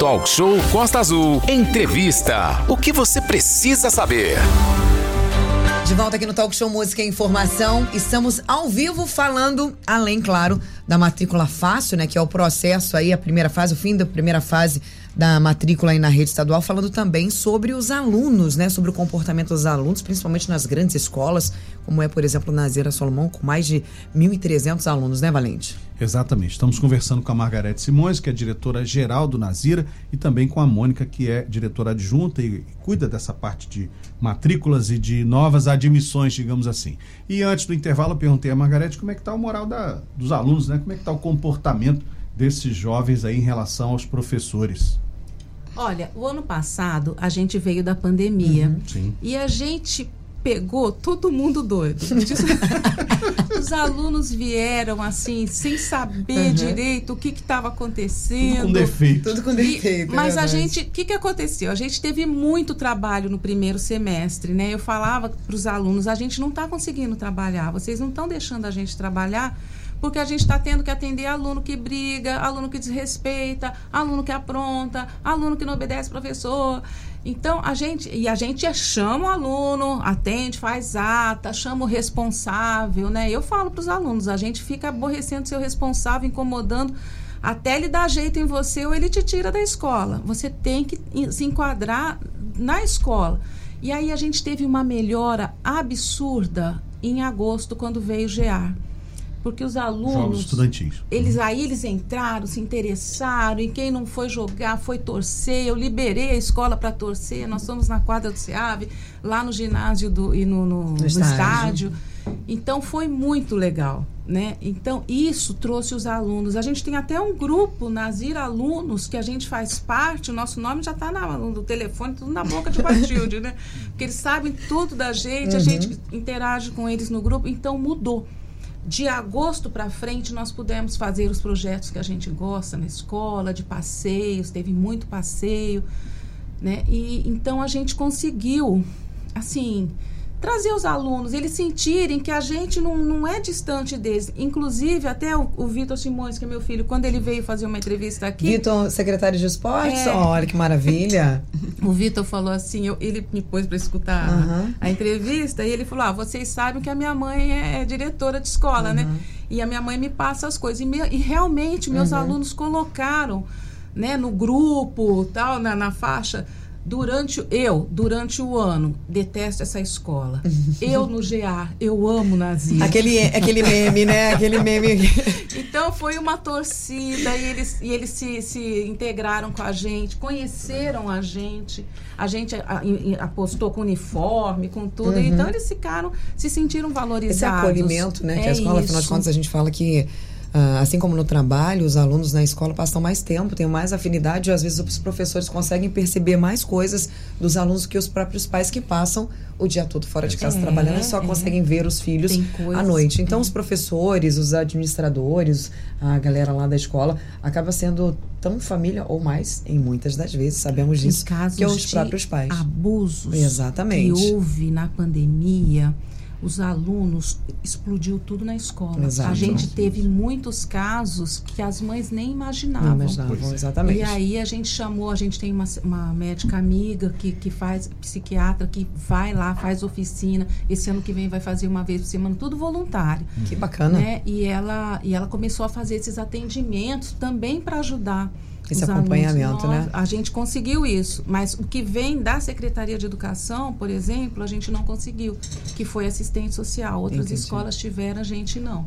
Talk Show Costa Azul. Entrevista. O que você precisa saber? De volta aqui no Talk Show Música e Informação. Estamos ao vivo falando, além, claro, da matrícula fácil, né? Que é o processo aí, a primeira fase, o fim da primeira fase da matrícula aí na rede estadual, falando também sobre os alunos, né? Sobre o comportamento dos alunos, principalmente nas grandes escolas, como é, por exemplo, na Zera Solomão, com mais de 1.300 alunos, né, Valente? Exatamente. Estamos conversando com a Margarete Simões, que é diretora-geral do Nazira, e também com a Mônica, que é diretora adjunta e cuida dessa parte de matrículas e de novas admissões, digamos assim. E antes do intervalo, eu perguntei a Margarete como é que está o moral da, dos alunos, né? Como é que está o comportamento desses jovens aí em relação aos professores? Olha, o ano passado a gente veio da pandemia Sim. e a gente pegou todo mundo doido. Os alunos vieram assim, sem saber direito o que estava acontecendo. Com defeito. Tudo com E- defeito. é mas a gente, o que, que aconteceu? A gente teve muito trabalho no primeiro semestre, né? Eu falava para os alunos, a gente não está conseguindo trabalhar, vocês não estão deixando a gente trabalhar porque a gente está tendo que atender aluno que briga, aluno que desrespeita, aluno que apronta, aluno que não obedece professor. Então, a gente, e a gente chama o aluno, atende, faz ata, chama o responsável, né? Eu falo para os alunos, a gente fica aborrecendo seu responsável, incomodando, até ele dar jeito em você ou ele te tira da escola. Você tem que se enquadrar na escola. E aí a gente teve uma melhora absurda em agosto, quando veio o GEAR. Porque os Jogos alunos. estudantis. Eles aí eles entraram, se interessaram, e quem não foi jogar foi torcer. Eu liberei a escola para torcer. Nós fomos na quadra do SEAV, lá no ginásio do, e no, no- no estádio. estádio. Então foi muito legal, né? Então isso trouxe os alunos. A gente tem até um grupo Nazir Alunos que a gente faz parte. O nosso nome já está no telefone, tudo na boca de Batilde, né? Porque eles sabem tudo da gente, a gente interage com eles no grupo. Então mudou de agosto para frente nós pudemos fazer os projetos que a gente gosta na escola, de passeios, teve muito passeio, né? E então a gente conseguiu, assim, trazer os alunos, eles sentirem que a gente não, não é distante deles. Inclusive, até o, o Vitor Simões, que é meu filho, quando ele veio fazer uma entrevista aqui, Vitor, secretário de esportes? É. Olha que maravilha. o Vitor falou assim, eu- ele me pôs para escutar Aham. a entrevista e ele falou: ah, vocês sabem que a minha mãe é, é diretora de escola, né? E a minha mãe me passa as coisas. E, me- e realmente meus alunos colocaram, né, no grupo, tal, na, na faixa. Durante eu, durante o ano, detesto essa escola. Eu no GA, eu amo Nazir. Aquele, aquele meme, né? Aquele meme. Então foi uma torcida e eles, e eles se, se integraram com a gente, conheceram a gente, a gente apostou com uniforme, com tudo. Então eles ficaram, se sentiram valorizados. Esse acolhimento, né? que a É escola, afinal de isso. contas, a gente fala que, assim como no trabalho, os alunos na escola passam mais tempo, têm mais afinidade, e às vezes os professores conseguem perceber mais coisas dos alunos que os próprios pais que passam o dia todo fora de casa É, trabalhando e só é. conseguem ver os filhos à noite. Então, é. os professores, os administradores, a galera lá da escola, acaba sendo tão família ou mais, em muitas das vezes, sabemos Em disso, que os próprios pais. abusos Exatamente. que houve na pandemia, os alunos explodiu tudo na escola. Exato. A gente teve muitos casos que as mães nem imaginavam. Não imaginavam, é. exatamente. E aí a gente chamou, a gente tem uma, uma médica amiga que, que faz, psiquiatra, que vai lá, faz oficina. Esse ano que vem vai fazer uma vez por semana, tudo voluntário. Que bacana. Né? E, ela, e ela começou a fazer esses atendimentos também para ajudar. Esse os acompanhamento, né? A gente conseguiu isso, mas o que vem da Secretaria de Educação, por exemplo, a gente não conseguiu, que foi assistente social. Outras Entendi. escolas tiveram, a gente não.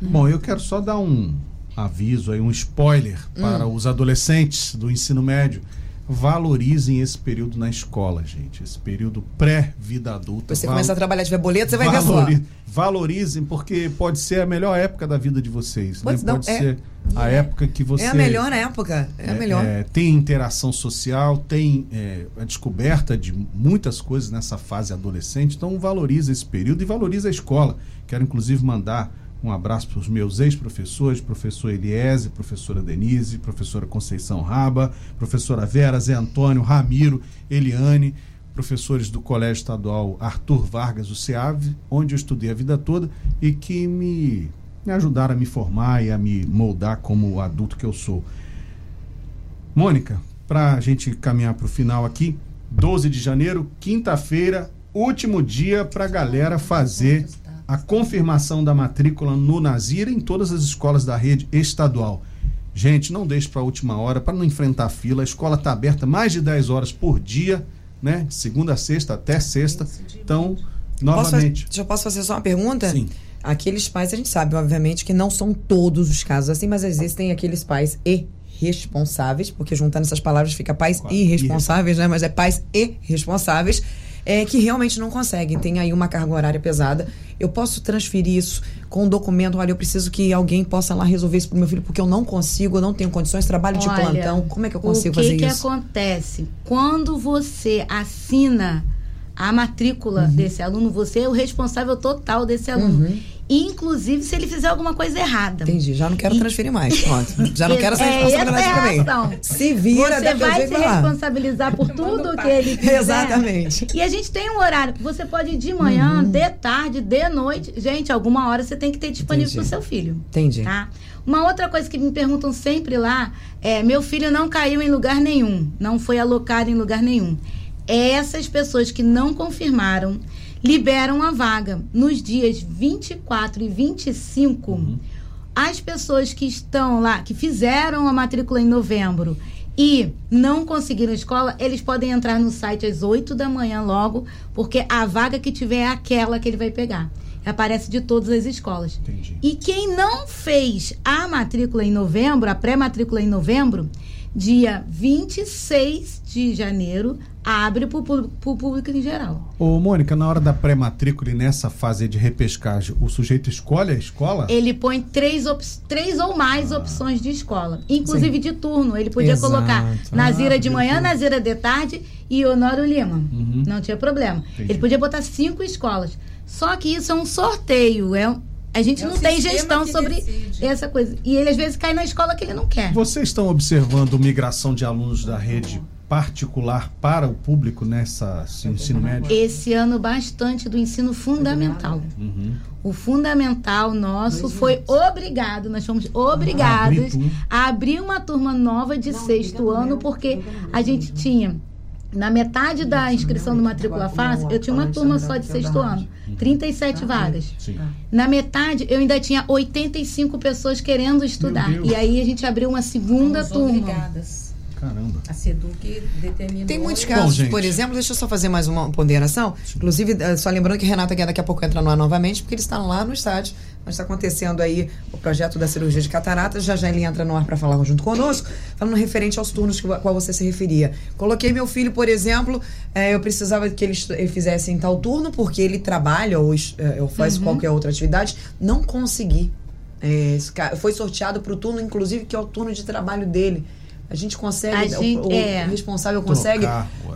Bom, eu quero só dar um aviso aí, um spoiler para Hum. os adolescentes do ensino médio. Valorizem esse período na escola, gente. Esse período pré-vida adulta. Você Val- começa a trabalhar, tiver boleto, você vai ver só. Valori- Valorizem, porque pode ser a melhor época da vida de vocês. né? Pode não, Pode é. ser a época que você. É a melhor época. É, a melhor. é, tem interação social, tem é, a descoberta de muitas coisas nessa fase adolescente. Então, valoriza esse período e valoriza a escola. Quero, inclusive, mandar um abraço para os meus ex-professores, professor Eliese, professora Denise, professora Conceição Raba, professora Vera, Zé Antônio, Ramiro, Eliane, professores do Colégio Estadual Arthur Vargas, o SEAV, onde eu estudei a vida toda e que me, me ajudaram a me formar e a me moldar como o adulto que eu sou. Mônica, para a gente caminhar para o final aqui, 12 de janeiro, quinta-feira, último dia para a galera fazer a confirmação da matrícula no Nazira em todas as escolas da rede estadual. Gente, não deixe para a última hora para não enfrentar fila. A escola está aberta mais de 10 horas por dia, né? Segunda a sexta até sexta. Então, novamente. Posso, eu posso fazer só uma pergunta? Sim. Aqueles pais, a gente sabe, obviamente, que não são todos os casos assim, mas existem aqueles pais irresponsáveis, porque juntando essas palavras fica pais irresponsáveis, né? Mas é pais irresponsáveis. É, que realmente não conseguem, tem aí uma carga horária pesada. Eu posso transferir isso com um documento. Olha, eu preciso que alguém possa lá resolver isso pro meu filho, porque eu não consigo, eu não tenho condições, trabalho de Olha, plantão. Como é que eu consigo o que fazer que isso? acontece? Quando você assina a matrícula Uhum. desse aluno, você é o responsável total desse aluno. Inclusive se ele fizer alguma coisa errada. Entendi, já não quero transferir mais. Pronto. Já não quero essa É, responsabilidade essa é mim. ação. Se vira, Você vai se responsabilizar por tudo que ele fizer. Exatamente. E a gente tem um horário que você pode ir de manhã, Uhum. de tarde, de noite. Gente, alguma hora você tem que ter disponível Entendi. pro seu filho. Entendi. Tá? Uma outra coisa que me perguntam sempre lá é: meu filho não caiu em lugar nenhum, não foi alocado em lugar nenhum. Essas pessoas que não confirmaram liberam a vaga nos dias 24 e 25. As pessoas que estão lá, que fizeram a matrícula em novembro e não conseguiram escola, eles podem entrar no site às 8 da manhã logo, porque a vaga que tiver é aquela que ele vai pegar. Aparece de todas as escolas. Entendi. E quem não fez a matrícula em novembro, a pré-matrícula em novembro, dia 26 de janeiro, abre para o público em geral. Ô, Mônica, na hora da pré-matrícula e nessa fase de repescagem, o sujeito escolhe a escola? Ele põe três, três ou mais opções de escola, inclusive de turno. Ele podia Exato. colocar Nazira Ah, de manhã. Nazira de tarde e Honório Lima. Uhum. Não tinha problema. Entendi. Ele podia botar cinco escolas. Só que isso é um sorteio. É um- a gente É não tem gestão sobre decide. essa coisa. E ele às vezes cai na escola que ele não quer. Vocês estão observando migração de alunos da rede particular para o público nessa assim, ensino médio? Esse ano, bastante do ensino fundamental. Uhum. O fundamental nosso foi obrigado, nós fomos obrigados abrir turma. a abrir uma turma nova de sexto ano, porque a gente tinha, na metade da inscrição do Matrícula Fácil, eu tinha uma turma só de sexto ano, 37 vagas. Sim. Na metade, eu ainda tinha 85 pessoas querendo estudar. E aí a gente abriu uma segunda turma. obrigadas. Caramba. A SEDUC determinou. Tem muitos Bom, casos, gente. por exemplo, deixa eu só fazer mais uma ponderação. Inclusive, eh, só lembrando que Renata quer daqui a pouco entrar no ar novamente, porque eles estão lá no estádio. Mas está acontecendo aí o projeto da cirurgia de catarata. Já já ele entra no ar para falar junto conosco, falando referente aos turnos que, a qual você se referia. Coloquei meu filho, por exemplo, eh, eu precisava que ele, ele fizesse em tal turno, porque ele trabalha ou, eh, ou faz qualquer outra atividade. Não consegui. Ca- foi sorteado para o turno, inclusive, que é o turno de trabalho dele. A gente consegue, A o- gente- o, é. o responsável consegue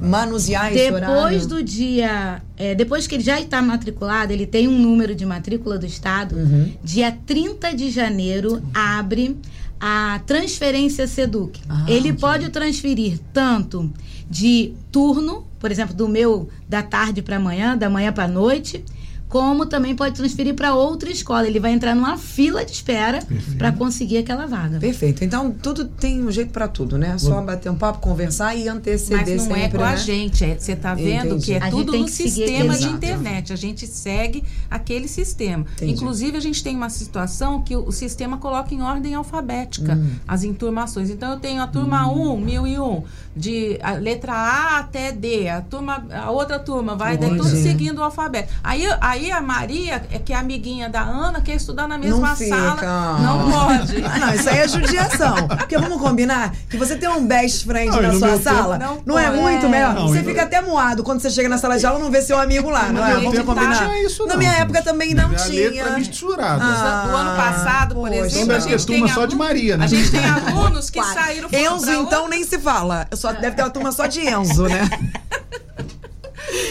manusear esse horário. Depois do dia. é, depois que ele já está matriculado, ele tem um número de matrícula do Estado. Uhum. Dia 30 de janeiro abre a transferência SEDUC. Ah, ele ok. pode transferir tanto de turno, por exemplo, do meu da tarde para amanhã, da manhã para noite. Como também pode transferir para outra escola. Ele vai entrar numa fila de espera para conseguir aquela vaga. Perfeito. Então, tudo tem um jeito pra tudo, né? Só bater um papo, conversar e anteceder Mas não é sempre, com a né? gente. é- Você está vendo Entendi. que é A gente tudo tem no que seguir sistema de internet. A gente segue aquele sistema. Entendi. Inclusive, a gente tem uma situação que o, sistema coloca em ordem alfabética Hum. as enturmações. Então, eu tenho a turma 1, 1001, de a letra A até D. A, turma, a outra turma vai tudo Entendi. seguindo o alfabeto. Aí, aí a Maria, é que é amiguinha da Ana, quer estudar na mesma não fica. sala. Não pode. Ah, não, isso aí é judiação. Porque vamos combinar que você tem um best friend Não, e na sua sala. tempo- Não, Não é muito É. melhor. Não, você e fica até moado quando você chega na sala de aula não vê seu amigo lá, não é? Vamos tempo combinar. não tinha isso, Na minha época também não a tinha. letra misturada. Ah, do ano passado, por poxa. exemplo, Então a deve ter gente turma tem só de Maria, né? A gente tem alunos que saíram Enzo, então, outra- nem se fala. Só deve ter uma turma só de Enzo, né?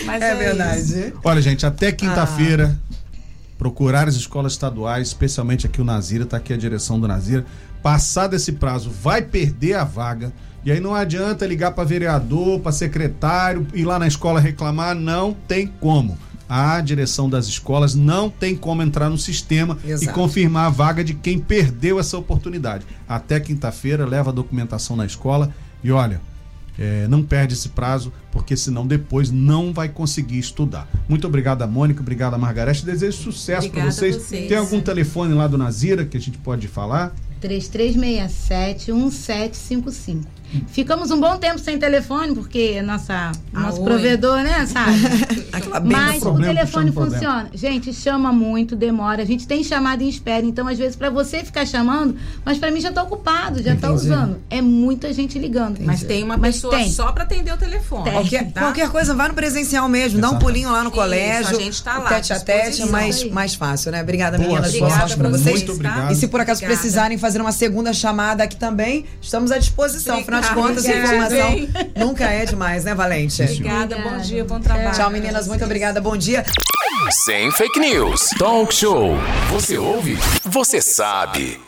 Mas É isso. verdade. Olha, gente, até quinta-feira, procurar as escolas estaduais, especialmente aqui o Nazira, tá aqui a direção do Nazira. Passado esse prazo, vai perder a vaga. E aí não adianta ligar para vereador, para secretário, ir lá na escola reclamar, não tem como. A direção das escolas não tem como entrar no sistema e Exato. confirmar a vaga de quem perdeu essa oportunidade. Até quinta-feira, leva a documentação na escola e olha, É, não perde esse prazo, porque senão depois não vai conseguir estudar. Muito obrigado a Mônica, obrigado a Margarete. Desejo sucesso para vocês. vocês. Tem algum telefone lá do Nazira que a gente pode falar? 3367-1755. Ficamos um bom tempo sem telefone, porque nossa, Ah, nosso oi. provedor, né, sabe? Mas o telefone funciona. Gente, chama muito, demora. A gente tem chamada em espera. Então, às vezes, pra você ficar chamando, mas pra mim já tá ocupado, já tá Entendi. usando. É muita gente ligando. Mas tem uma Mas pessoa tem. só para atender o telefone. Tem. Qualquer, tá? qualquer coisa, vá no presencial mesmo, dá um Exato. pulinho lá no Isso, colégio. a gente tá lá, Tete a tete é mais, mais fácil, né? Obrigada, Boa meninas. Boa sorte sorte pra vocês. Muito obrigado. E se por acaso Obrigada. precisarem fazer uma segunda chamada aqui também, estamos à disposição. Afinal de Obrigada. contas, a Obrigada. informação nunca é demais, né, Valente? Obrigada, bom dia, bom trabalho. Tchau, meninas. Muito obrigada. Bom dia. Sem fake news. Talk show. Você ouve? Você sabe.